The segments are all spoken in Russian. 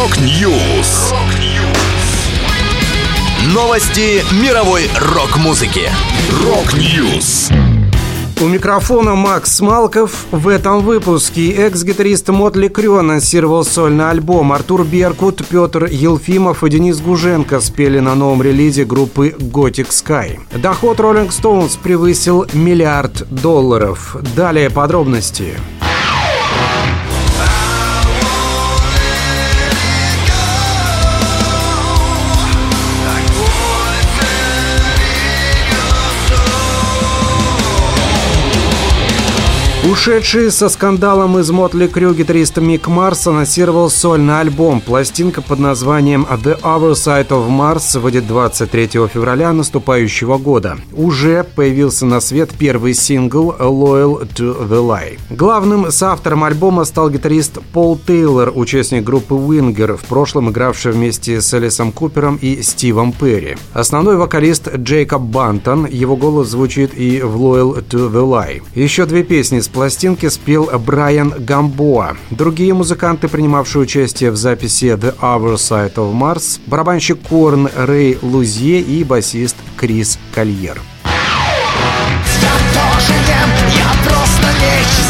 Rock News. Новости мировой рок-музыки. Rock News. У микрофона Макс Малков. В этом выпуске экс-гитарист Mötley Crüe анонсировал сольный альбом. Артур Беркут, Петр Елфимов и Денис Гуженко спели на новом релизе группы Gothic Sky. Доход Rolling Stones превысил миллиард долларов. Далее подробности. Ушедший со скандалом из Мотли Крю гитарист Мик Марс анонсировал сольный альбом. Пластинка под названием The Other Side of Mars выйдет 23 февраля наступающего года. Уже появился на свет первый сингл Loyal to the Lie. Главным соавтором альбома стал гитарист Пол Тейлор, участник группы Winger, в прошлом игравший вместе с Элисом Купером и Стивом Перри. Основной вокалист Джейкоб Бантон, его голос звучит и в Loyal to the Lie. Еще две песни с пластинки спел Брайан Гамбоа. Другие музыканты, принимавшие участие в записи The Other Side of Mars, барабанщик Корн Рэй Лузье и басист Крис Кольер. Я тоже ем, я просто лечь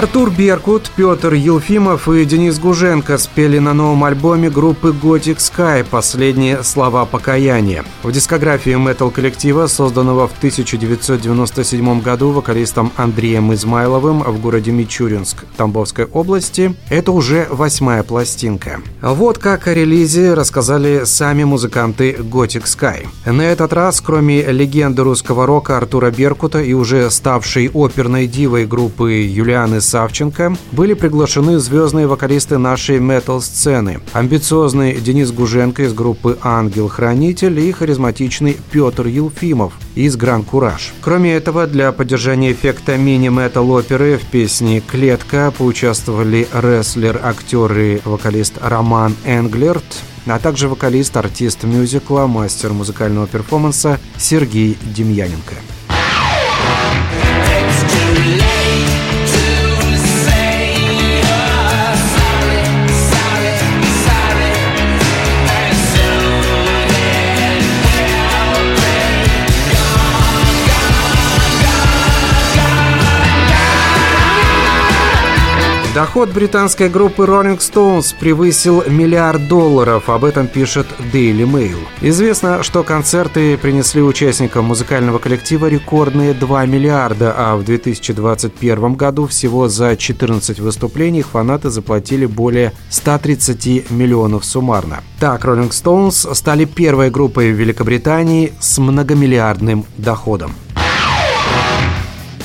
Артур Беркут, Петр Елфимов и Денис Гуженко спели на новом альбоме группы Gothic Sky «Последние слова покаяния». В дискографии метал-коллектива, созданного в 1997 году вокалистом Андреем Измайловым в городе Мичуринск Тамбовской области, это уже восьмая пластинка. Вот как о релизе рассказали сами музыканты Gothic Sky. На этот раз, кроме легенды русского рока Артура Беркута и уже ставшей оперной дивой группы Юлианы Савченко, были приглашены звездные вокалисты нашей метал-сцены. Амбициозный Денис Гуженко из группы «Ангел-хранитель» и харизматичный Петр Елфимов из «Гран Кураж». Кроме этого, для поддержания эффекта мини-метал-оперы в песне «Клетка» поучаствовали рестлер, актер и вокалист Роман Энглерт, а также вокалист, артист мюзикла, мастер музыкального перформанса Сергей Демьяненко. Доход британской группы Rolling Stones превысил миллиард долларов, об этом пишет Daily Mail. Известно, что концерты принесли участникам музыкального коллектива рекордные 2 миллиарда, а в 2021 году всего за 14 выступлений фанаты заплатили более 130 миллионов суммарно. Так, Rolling Stones стали первой группой в Великобритании с многомиллиардным доходом.